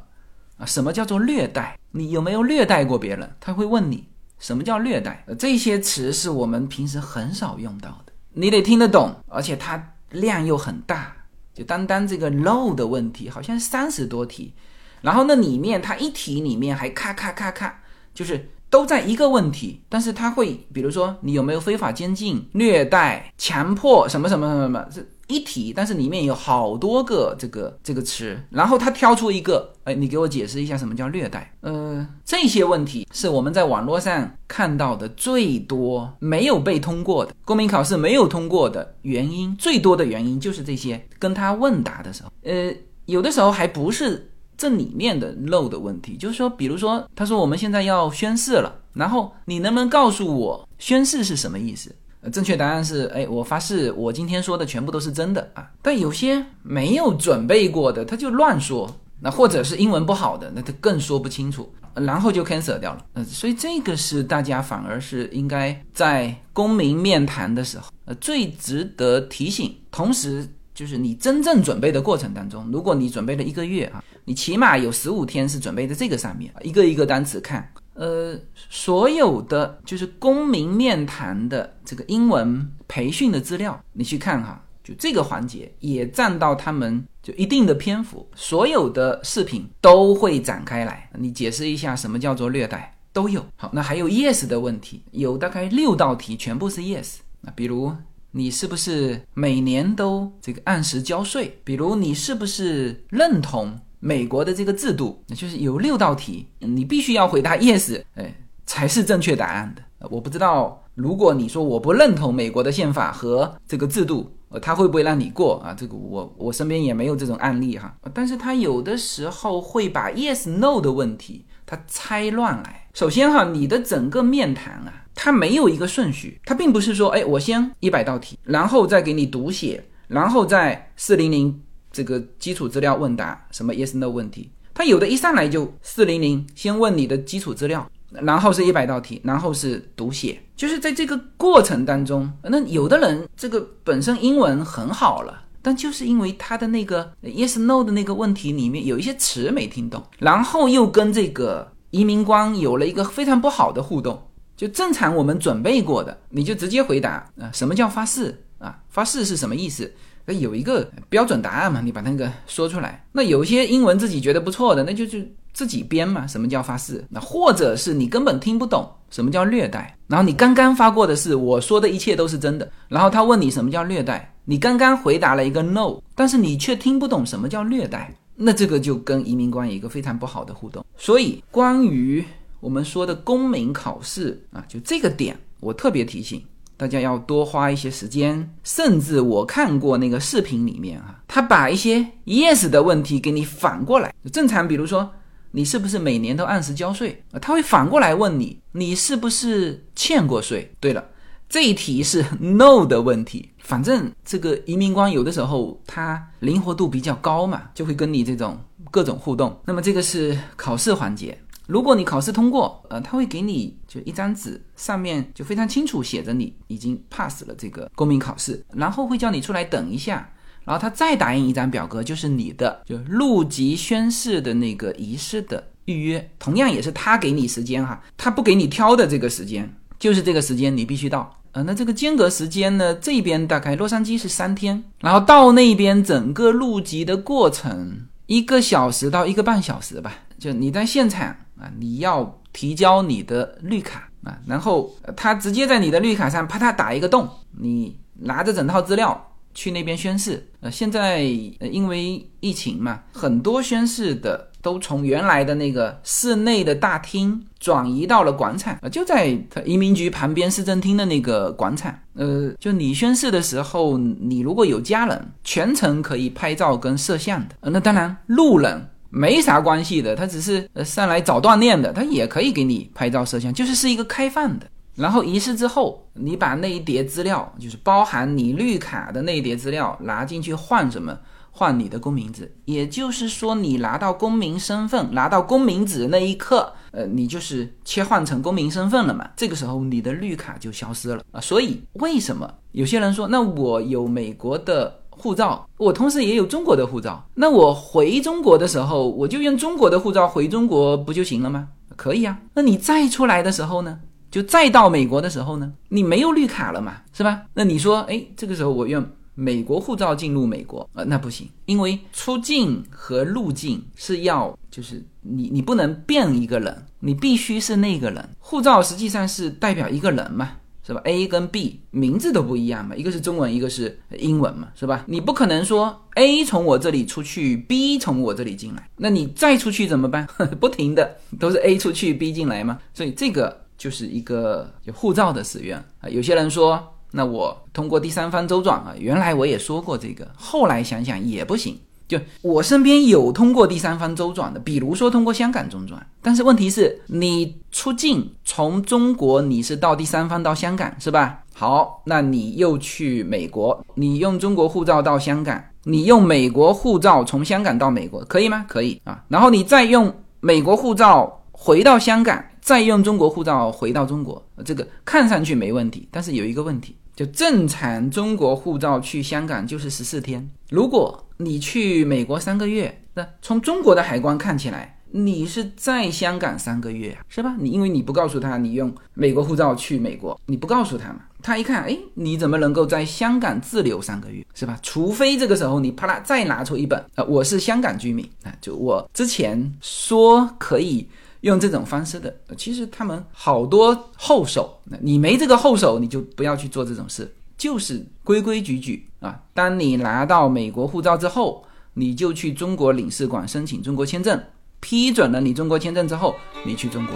啊？什么叫做虐待？你有没有虐待过别人？他会问你什么叫虐待？这些词是我们平时很少用到的，你得听得懂，而且它量又很大。就单单这个 low 的问题，好像三十多题，然后那里面它一题里面还咔咔咔咔，就是。都在一个问题，但是他会，比如说你有没有非法监禁、虐待、强迫什么什么什么什么，是一体，但是里面有好多个这个这个词，然后他挑出一个，哎，你给我解释一下什么叫虐待？呃，这些问题是我们在网络上看到的最多没有被通过的公民考试没有通过的原因，最多的原因就是这些，跟他问答的时候，呃，有的时候还不是。这里面的漏的问题，就是说，比如说，他说我们现在要宣誓了，然后你能不能告诉我宣誓是什么意思？呃正确答案是，哎，我发誓，我今天说的全部都是真的啊。但有些没有准备过的，他就乱说，那或者是英文不好的，那他更说不清楚，然后就 cancel 掉了。嗯，所以这个是大家反而是应该在公民面谈的时候，呃，最值得提醒。同时，就是你真正准备的过程当中，如果你准备了一个月啊。你起码有十五天是准备在这个上面，一个一个单词看。呃，所有的就是公民面谈的这个英文培训的资料，你去看哈，就这个环节也占到他们就一定的篇幅，所有的视频都会展开来，你解释一下什么叫做虐待都有。好，那还有 yes 的问题，有大概六道题全部是 yes。那比如你是不是每年都这个按时交税？比如你是不是认同？美国的这个制度，那就是有六道题，你必须要回答 yes，哎，才是正确答案的。我不知道，如果你说我不认同美国的宪法和这个制度，呃，他会不会让你过啊？这个我我身边也没有这种案例哈。但是他有的时候会把 yes no 的问题他猜乱来。首先哈，你的整个面谈啊，它没有一个顺序，它并不是说，哎，我先一百道题，然后再给你读写，然后再四零零。这个基础资料问答，什么 yes no 问题，他有的一上来就四零零，先问你的基础资料，然后是一百道题，然后是读写，就是在这个过程当中，那有的人这个本身英文很好了，但就是因为他的那个 yes no 的那个问题里面有一些词没听懂，然后又跟这个移民官有了一个非常不好的互动，就正常我们准备过的，你就直接回答啊，什么叫发誓啊？发誓是什么意思？那有一个标准答案嘛，你把那个说出来。那有些英文自己觉得不错的，那就就自己编嘛。什么叫发誓？那或者是你根本听不懂什么叫虐待。然后你刚刚发过的是我说的一切都是真的。然后他问你什么叫虐待，你刚刚回答了一个 no，但是你却听不懂什么叫虐待。那这个就跟移民官有一个非常不好的互动。所以关于我们说的公民考试啊，就这个点，我特别提醒。大家要多花一些时间，甚至我看过那个视频里面啊，他把一些 yes 的问题给你反过来。正常，比如说你是不是每年都按时交税啊？他会反过来问你，你是不是欠过税？对了，这一题是 no 的问题。反正这个移民官有的时候他灵活度比较高嘛，就会跟你这种各种互动。那么这个是考试环节。如果你考试通过，呃，他会给你就一张纸，上面就非常清楚写着你已经 pass 了这个公民考试，然后会叫你出来等一下，然后他再打印一张表格，就是你的就入籍宣誓的那个仪式的预约，同样也是他给你时间哈，他不给你挑的这个时间，就是这个时间你必须到，呃，那这个间隔时间呢，这边大概洛杉矶是三天，然后到那边整个入籍的过程一个小时到一个半小时吧，就你在现场。啊，你要提交你的绿卡啊，然后他直接在你的绿卡上啪嗒打一个洞，你拿着整套资料去那边宣誓。呃，现在因为疫情嘛，很多宣誓的都从原来的那个室内的大厅转移到了广场啊，就在移民局旁边市政厅的那个广场。呃，就你宣誓的时候，你如果有家人，全程可以拍照跟摄像的。呃，那当然路人。没啥关系的，他只是上来找锻炼的，他也可以给你拍照摄像，就是是一个开放的。然后仪式之后，你把那一叠资料，就是包含你绿卡的那一叠资料拿进去换什么？换你的公民纸。也就是说，你拿到公民身份、拿到公民纸那一刻，呃，你就是切换成公民身份了嘛，这个时候你的绿卡就消失了啊。所以为什么有些人说，那我有美国的护照，我同时也有中国的护照，那我回中国的时候，我就用中国的护照回中国不就行了吗？可以啊。那你再出来的时候呢？就再到美国的时候呢，你没有绿卡了嘛，是吧？那你说，哎，这个时候我用美国护照进入美国呃，那不行，因为出境和入境是要，就是你你不能变一个人，你必须是那个人。护照实际上是代表一个人嘛，是吧？A 跟 B 名字都不一样嘛，一个是中文，一个是英文嘛，是吧？你不可能说 A 从我这里出去，B 从我这里进来，那你再出去怎么办？不停的都是 A 出去，B 进来嘛？所以这个。就是一个就护照的使用啊，有些人说，那我通过第三方周转啊，原来我也说过这个，后来想想也不行。就我身边有通过第三方周转的，比如说通过香港中转，但是问题是你出境从中国你是到第三方到香港是吧？好，那你又去美国，你用中国护照到香港，你用美国护照从香港到美国可以吗？可以啊，然后你再用美国护照回到香港。再用中国护照回到中国，这个看上去没问题，但是有一个问题，就正常中国护照去香港就是十四天，如果你去美国三个月，那从中国的海关看起来，你是在香港三个月，是吧？你因为你不告诉他你用美国护照去美国，你不告诉他嘛，他一看，哎，你怎么能够在香港滞留三个月，是吧？除非这个时候你啪啦再拿出一本，呃，我是香港居民啊，就我之前说可以。用这种方式的，其实他们好多后手，你没这个后手，你就不要去做这种事，就是规规矩矩啊。当你拿到美国护照之后，你就去中国领事馆申请中国签证，批准了你中国签证之后，你去中国，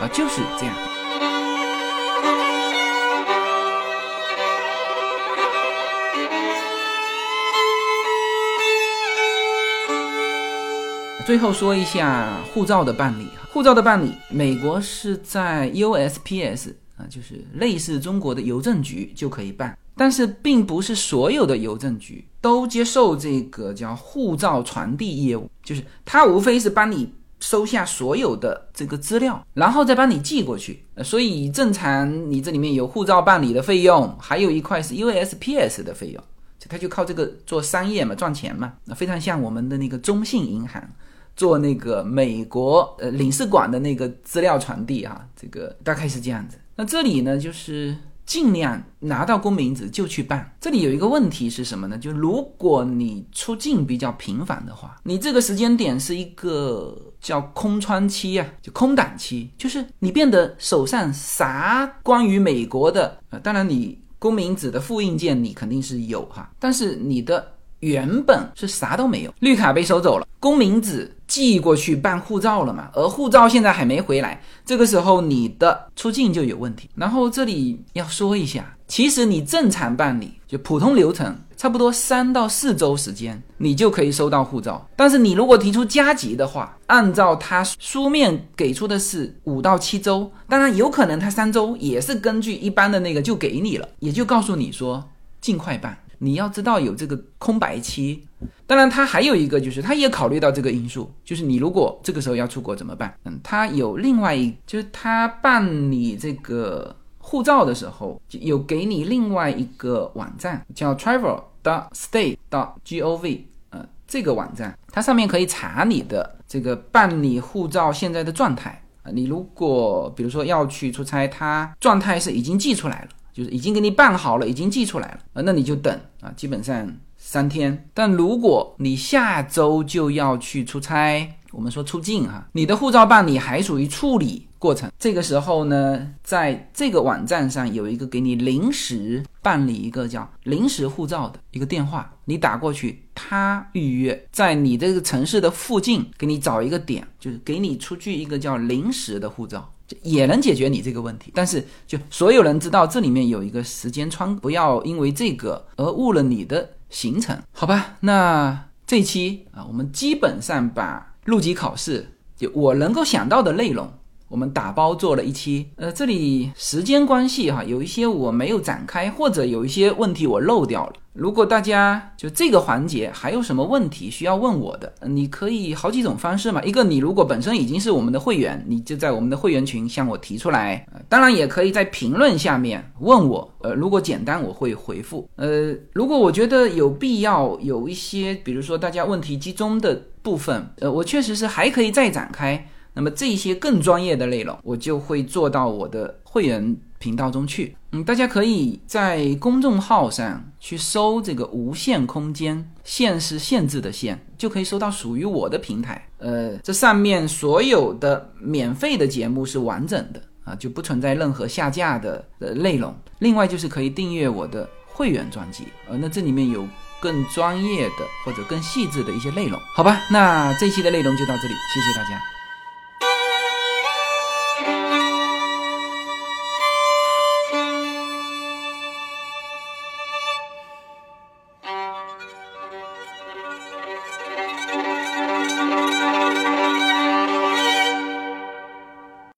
啊，就是这样。最后说一下护照的办理护照的办理，美国是在 USPS 啊，就是类似中国的邮政局就可以办，但是并不是所有的邮政局都接受这个叫护照传递业务，就是它无非是帮你收下所有的这个资料，然后再帮你寄过去。所以正常你这里面有护照办理的费用，还有一块是 USPS 的费用，他就靠这个做商业嘛，赚钱嘛，那非常像我们的那个中信银行。做那个美国呃领事馆的那个资料传递哈，这个大概是这样子。那这里呢，就是尽量拿到公民纸就去办。这里有一个问题是什么呢？就如果你出境比较频繁的话，你这个时间点是一个叫空窗期啊，就空档期，就是你变得手上啥关于美国的呃，当然你公民纸的复印件你肯定是有哈，但是你的。原本是啥都没有，绿卡被收走了，公民纸寄过去办护照了嘛？而护照现在还没回来，这个时候你的出境就有问题。然后这里要说一下，其实你正常办理就普通流程，差不多三到四周时间，你就可以收到护照。但是你如果提出加急的话，按照他书面给出的是五到七周，当然有可能他三周也是根据一般的那个就给你了，也就告诉你说尽快办。你要知道有这个空白期，当然他还有一个就是他也考虑到这个因素，就是你如果这个时候要出国怎么办？嗯，他有另外一就是他办理这个护照的时候有给你另外一个网站叫 travel dot state dot gov，呃，这个网站它上面可以查你的这个办理护照现在的状态啊。你如果比如说要去出差，它状态是已经寄出来了。就是已经给你办好了，已经寄出来了啊，那你就等啊，基本上三天。但如果你下周就要去出差，我们说出境哈，你的护照办理还属于处理过程。这个时候呢，在这个网站上有一个给你临时办理一个叫临时护照的一个电话，你打过去，他预约在你这个城市的附近给你找一个点，就是给你出具一个叫临时的护照。也能解决你这个问题，但是就所有人知道这里面有一个时间窗，不要因为这个而误了你的行程，好吧？那这一期啊，我们基本上把入籍考试就我能够想到的内容，我们打包做了一期。呃，这里时间关系哈，有一些我没有展开，或者有一些问题我漏掉了，如果大家就这个环节还有什么问题需要问我的，你可以好几种方式嘛。一个，你如果本身已经是我们的会员，你就在我们的会员群向我提出来。当然，也可以在评论下面问我。呃，如果简单，我会回复。呃，如果我觉得有必要，有一些，比如说大家问题集中的部分，呃，我确实是还可以再展开。那么这些更专业的内容，我就会做到我的会员频道中去。嗯，大家可以在公众号上去搜这个“无限空间”，限是限制的限，就可以搜到属于我的平台。呃，这上面所有的免费的节目是完整的啊，就不存在任何下架的呃内容。另外就是可以订阅我的会员专辑，呃，那这里面有更专业的或者更细致的一些内容。好吧，那这期的内容就到这里，谢谢大家。